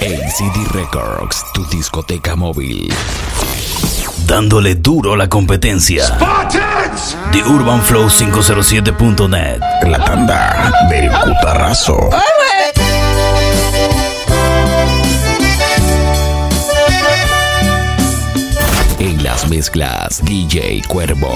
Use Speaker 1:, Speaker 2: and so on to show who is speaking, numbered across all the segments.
Speaker 1: ACD Records, tu discoteca móvil.
Speaker 2: Dándole duro a la competencia. The Urban Flow 507.net.
Speaker 1: La tanda del cutarrazo. En las mezclas, DJ Cuervo.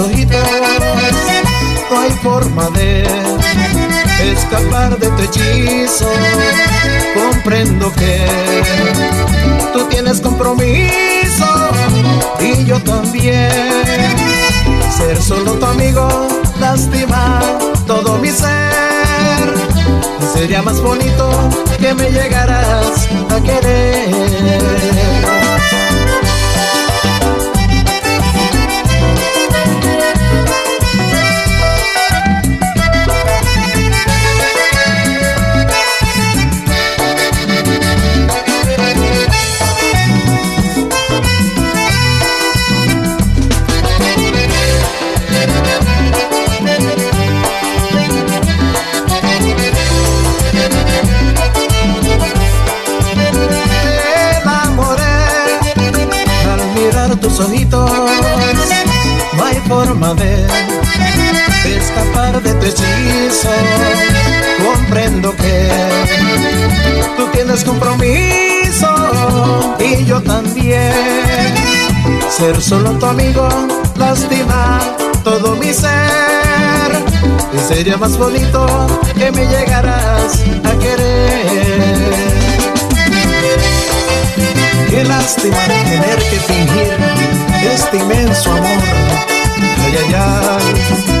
Speaker 3: Ojitos. No hay forma de escapar de tu hechizo. Comprendo que tú tienes compromiso y yo también. Ser solo tu amigo lastima todo mi ser. Sería más bonito que me llegaras a querer. Amigo lastima todo mi ser. Y sería más bonito que me llegaras a querer. Qué lástima tener que fingir este inmenso amor. Ay, ay, ay.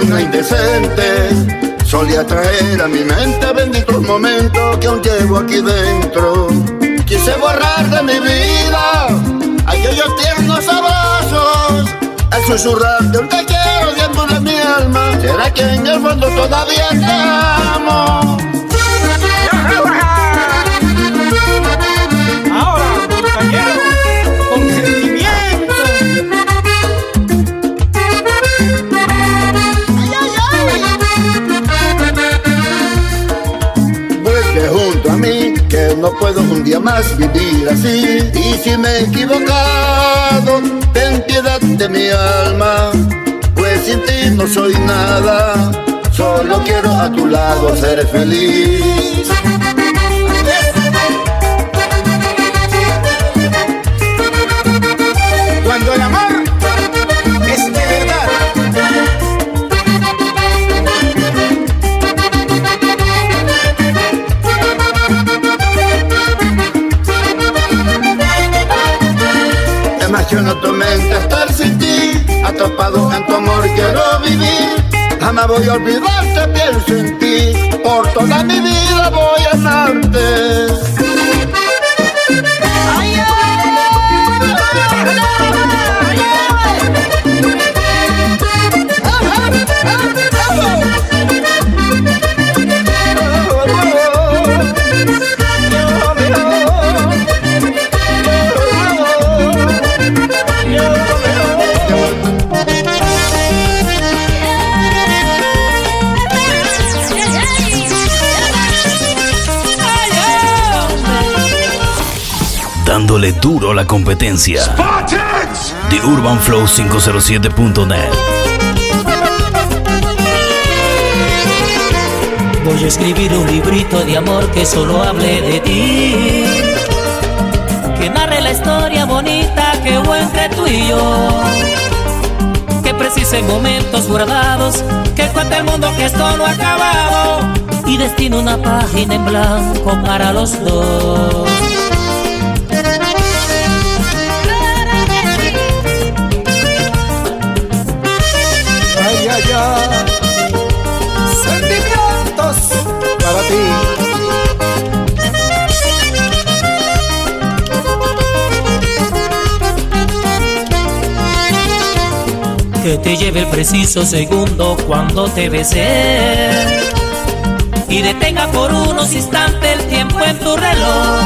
Speaker 4: Pero la luna indecente solía traer a mi mente benditos momentos que aún llevo aquí dentro. Quise borrar de mi vida aquellos tiernos abrazos, al susurrar de un te quiero dentro de mi alma. ¿Será que en el fondo todavía te amo? No puedo un día más vivir así. Y si me he equivocado, ten piedad de mi alma, pues sin ti no soy nada. Solo quiero a tu lado ser feliz. Vivir. Jamás voy a olvidarte, pienso en ti, por toda mi vida voy a amarte.
Speaker 2: Dándole duro a la competencia. The Urban Flow 507.net.
Speaker 5: Voy a escribir un librito de amor que solo hable de ti. Que narre la historia bonita que hubo entre tú y yo. Que precise momentos guardados. Que cuente el mundo que esto no ha acabado. Y destino una página en blanco para los dos.
Speaker 3: Sentimientos para ti.
Speaker 5: Que te lleve el preciso segundo cuando te besé. Y detenga por unos instantes el tiempo en tu reloj.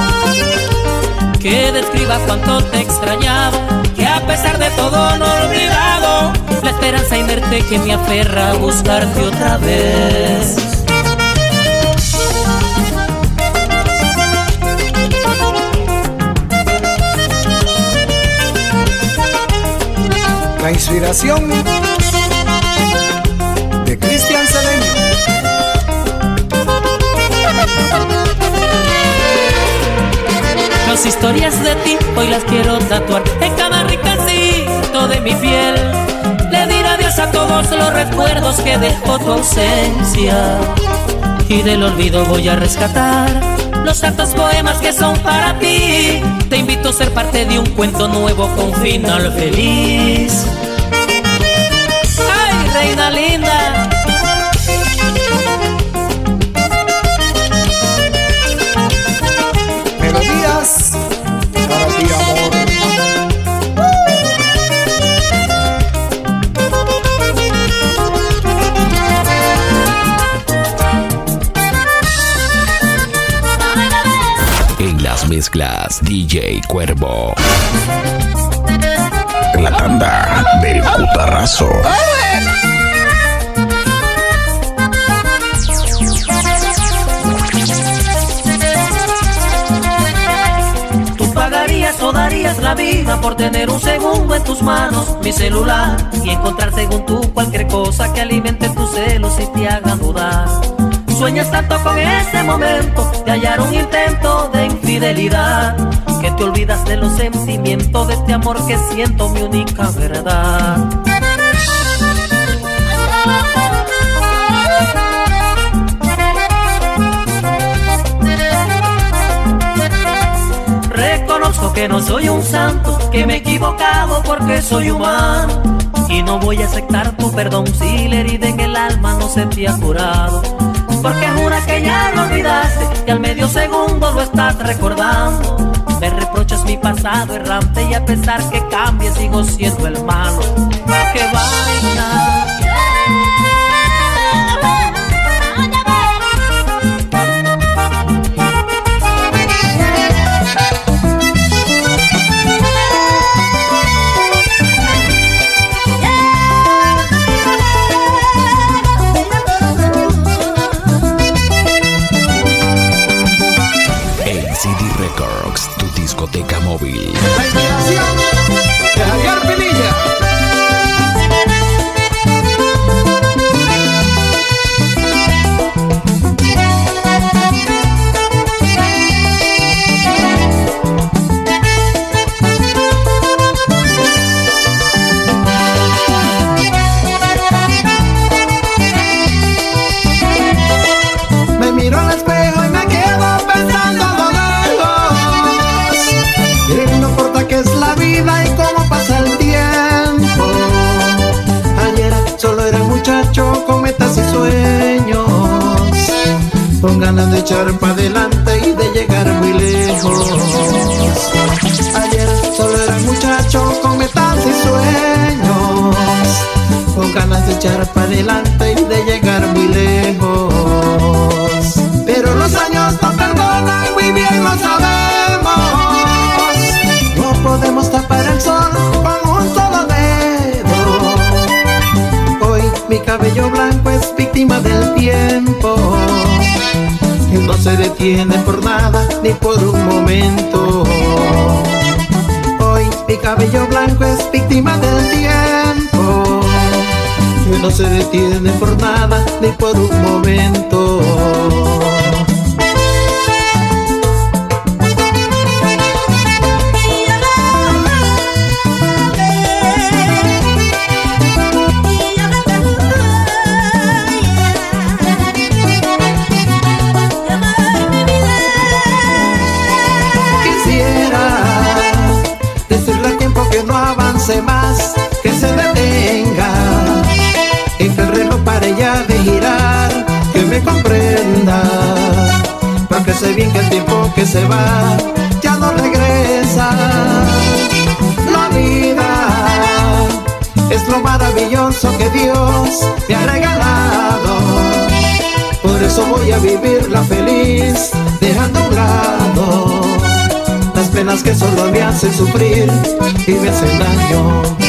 Speaker 5: Que describa cuánto te he extrañado. Que a pesar de todo no olvidado. Esperanza inerte que me aferra a buscarte otra vez.
Speaker 3: La inspiración de Cristian Cedeño.
Speaker 5: Las historias de ti hoy las quiero tatuar en cada rincóncito todos los recuerdos que dejó tu ausencia. Y del olvido voy a rescatar los santos poemas que son para ti. Te invito a ser parte de un cuento nuevo con final feliz.
Speaker 1: Las mezclas, DJ Cuervo.
Speaker 2: La tanda del cutarrazo.
Speaker 5: Tú pagarías o darías la vida por tener un segundo en tus manos mi celular y encontrar según tú cualquier cosa que alimente tus celos y te haga dudar. Sueñas tanto con ese momento de hallar un intento de infidelidad que te olvidas de los sentimientos de este amor que siento mi única verdad. Reconozco que no soy un santo, que me he equivocado porque soy humano. Y no voy a aceptar tu perdón si la herida en el alma no se te ha curado. Porque jura que ya lo olvidaste y al medio segundo lo estás recordando. Me reprochas mi pasado errante y a pesar que cambie sigo siendo el malo. ¡Qué vaina!
Speaker 1: ACD Records, tu discoteca móvil.
Speaker 3: Con ganas de echar para adelante y de llegar muy lejos. Ayer solo era muchacho con metas y sueños. Con ganas de echar para adelante y de llegar muy lejos. Pero los años no perdonan, muy bien lo sabemos. No podemos tapar el sol con un solo dedo. Hoy mi cabello blanco es víctima del tiempo.
Speaker 4: No se detiene por nada ni por un momento. Hoy mi cabello blanco es víctima del tiempo, que no se detiene por nada ni por un momento. Sé bien que el tiempo que se va ya no regresa. La vida es lo maravilloso que Dios me ha regalado. Por eso voy a vivirla feliz, dejando a un lado penas que solo me hacen sufrir y me hacen daño.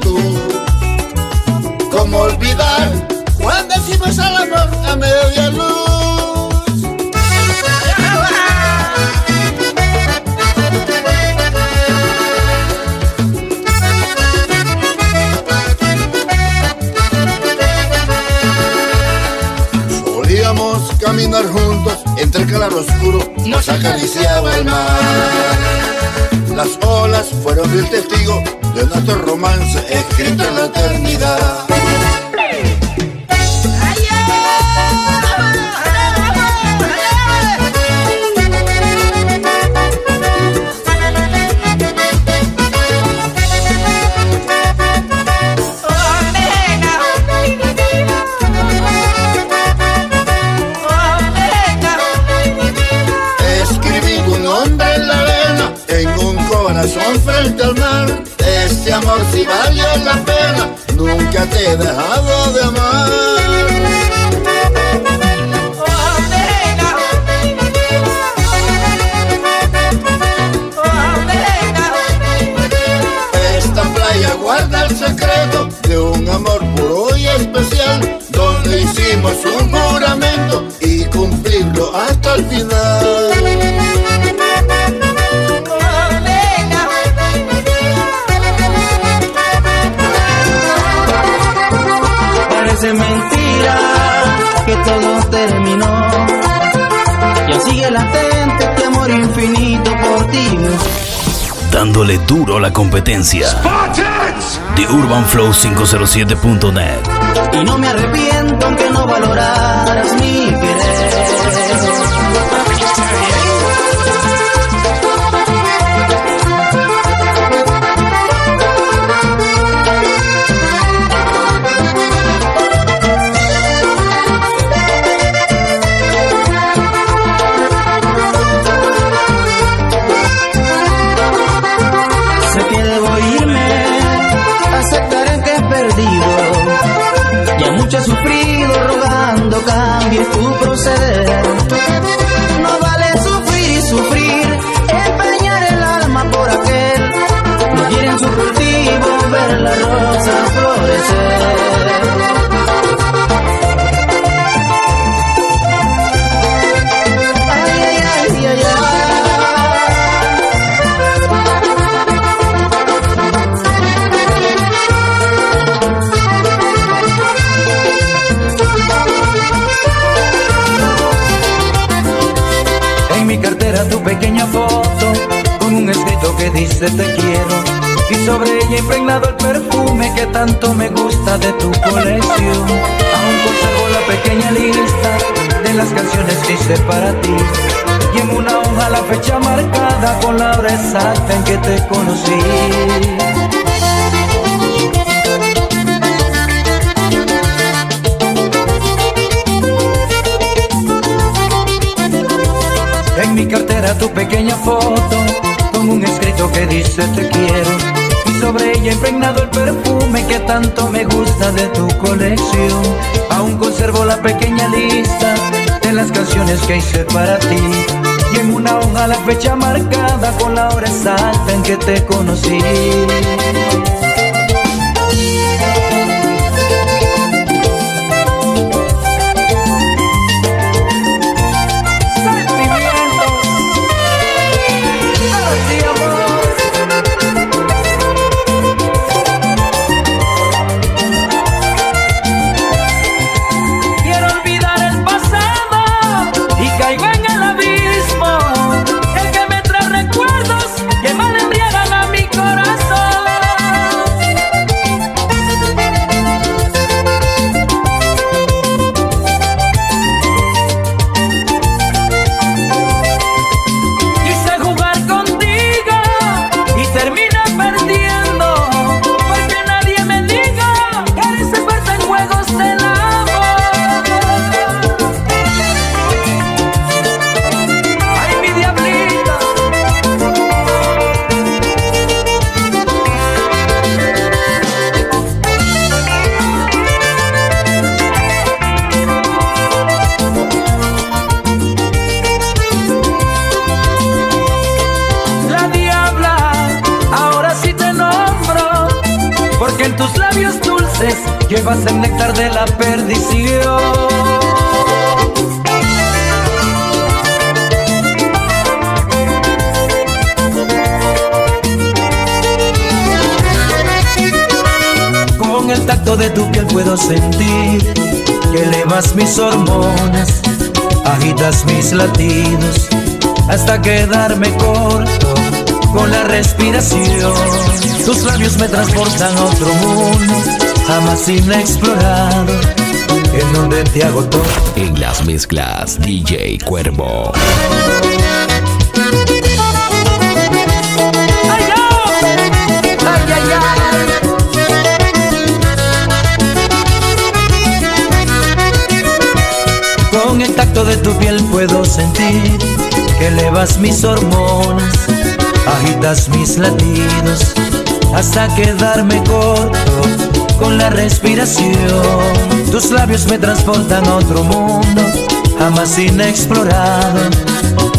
Speaker 4: tú. ¿Cómo olvidar cuando hicimos al amor a media luz? Solíamos caminar juntos entre el claro oscuro, nos acariciaba el mar. Las olas fueron el testigo de nuestro romance escrito en la eternidad.
Speaker 2: Dándole duro a la competencia. De UrbanFlow507.net.
Speaker 6: Y no me arrepiento aunque no valoraras mi querer. era tu pequeña foto con un escrito
Speaker 7: que dice te quiero y sobre ella impregnado el perfume que tanto me gusta de tu colección. Aún conservo la pequeña lista de las canciones que hice para ti y en una hoja la fecha marcada con la hora exacta en que te conocí. Mi cartera tu pequeña foto con un escrito que dice te quiero y sobre ella impregnado el perfume que tanto me gusta de tu colección. Aún conservo la pequeña lista de las canciones que hice para ti y en una hoja la fecha marcada con la hora exacta en que te conocí. De tu piel puedo sentir que elevas mis hormonas, agitas mis latidos hasta quedarme corto con la respiración. Tus labios me transportan a otro mundo jamás inexplorado, en donde te agotó.
Speaker 1: En las mezclas, DJ Cuervo.
Speaker 7: Sentir que elevas mis hormonas, agitas mis latidos hasta quedarme corto con la respiración. Tus labios me transportan a otro mundo, jamás inexplorado,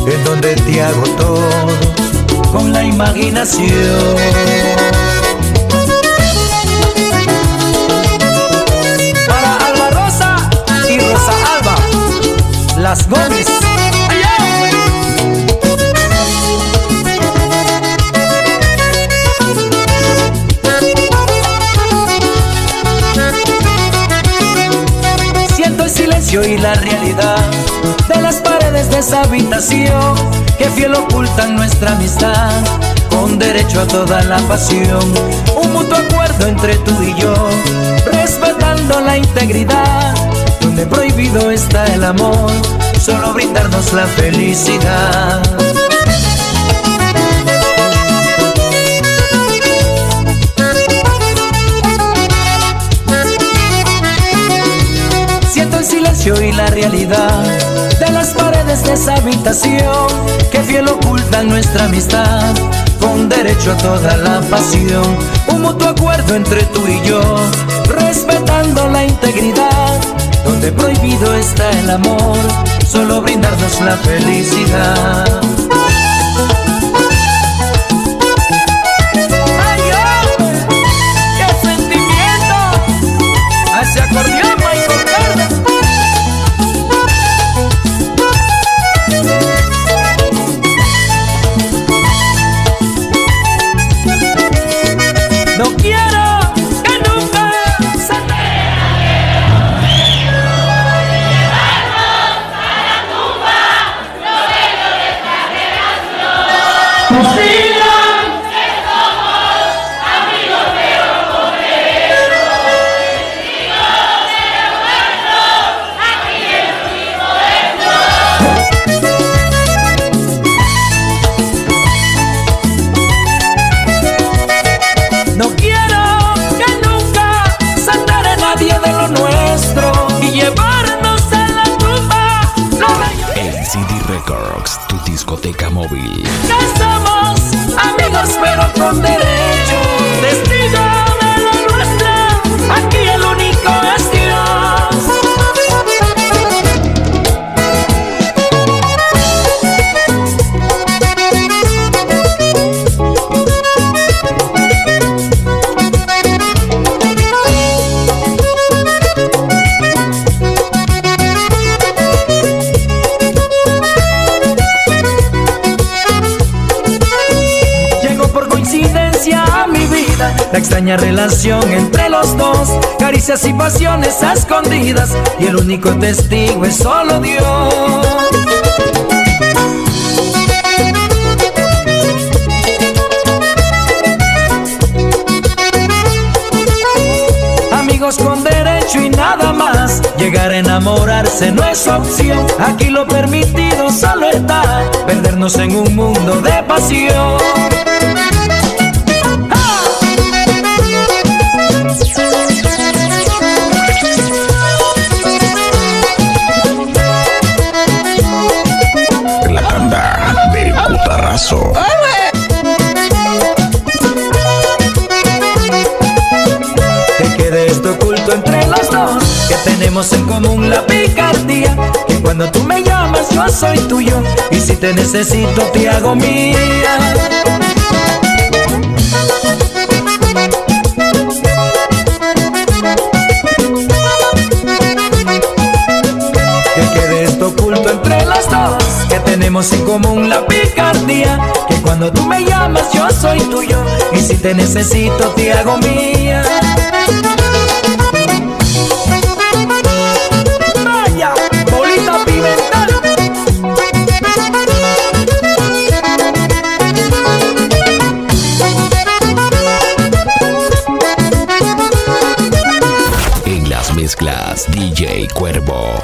Speaker 7: en donde te hago todo con la imaginación. Para Alba Rosa y Rosa Alba, las Gómez. Y la realidad de las paredes de esa habitación que fiel ocultan nuestra amistad con derecho a toda la pasión. Un mutuo acuerdo entre tú y yo, respetando la integridad, donde prohibido está el amor, solo brindarnos la felicidad. De las paredes de esa habitación que fiel ocultan nuestra amistad con derecho a toda la pasión. Un mutuo acuerdo entre tú y yo, respetando la integridad, donde prohibido está el amor, solo brindarnos la felicidad. Extraña relación entre los dos, caricias y pasiones escondidas, y el único testigo es solo Dios. Amigos con derecho y nada más. Llegar a enamorarse no es opción. Aquí lo permitido solo está. Perdernos en un mundo de pasión.
Speaker 1: Putarazo.
Speaker 7: Que quede esto oculto entre los dos. Que tenemos en común la picardía. Que cuando tú me llamas yo soy tuyo. Y si te necesito te hago mía. Que tenemos en común la picardía Que cuando tú me llamas yo soy tuyo Y si te necesito te hago mía Vaya, bolita pimental
Speaker 1: En las mezclas DJ Cuervo.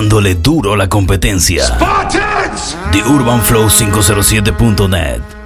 Speaker 2: Dándole duro a la competencia. The Urban Flow 507.net.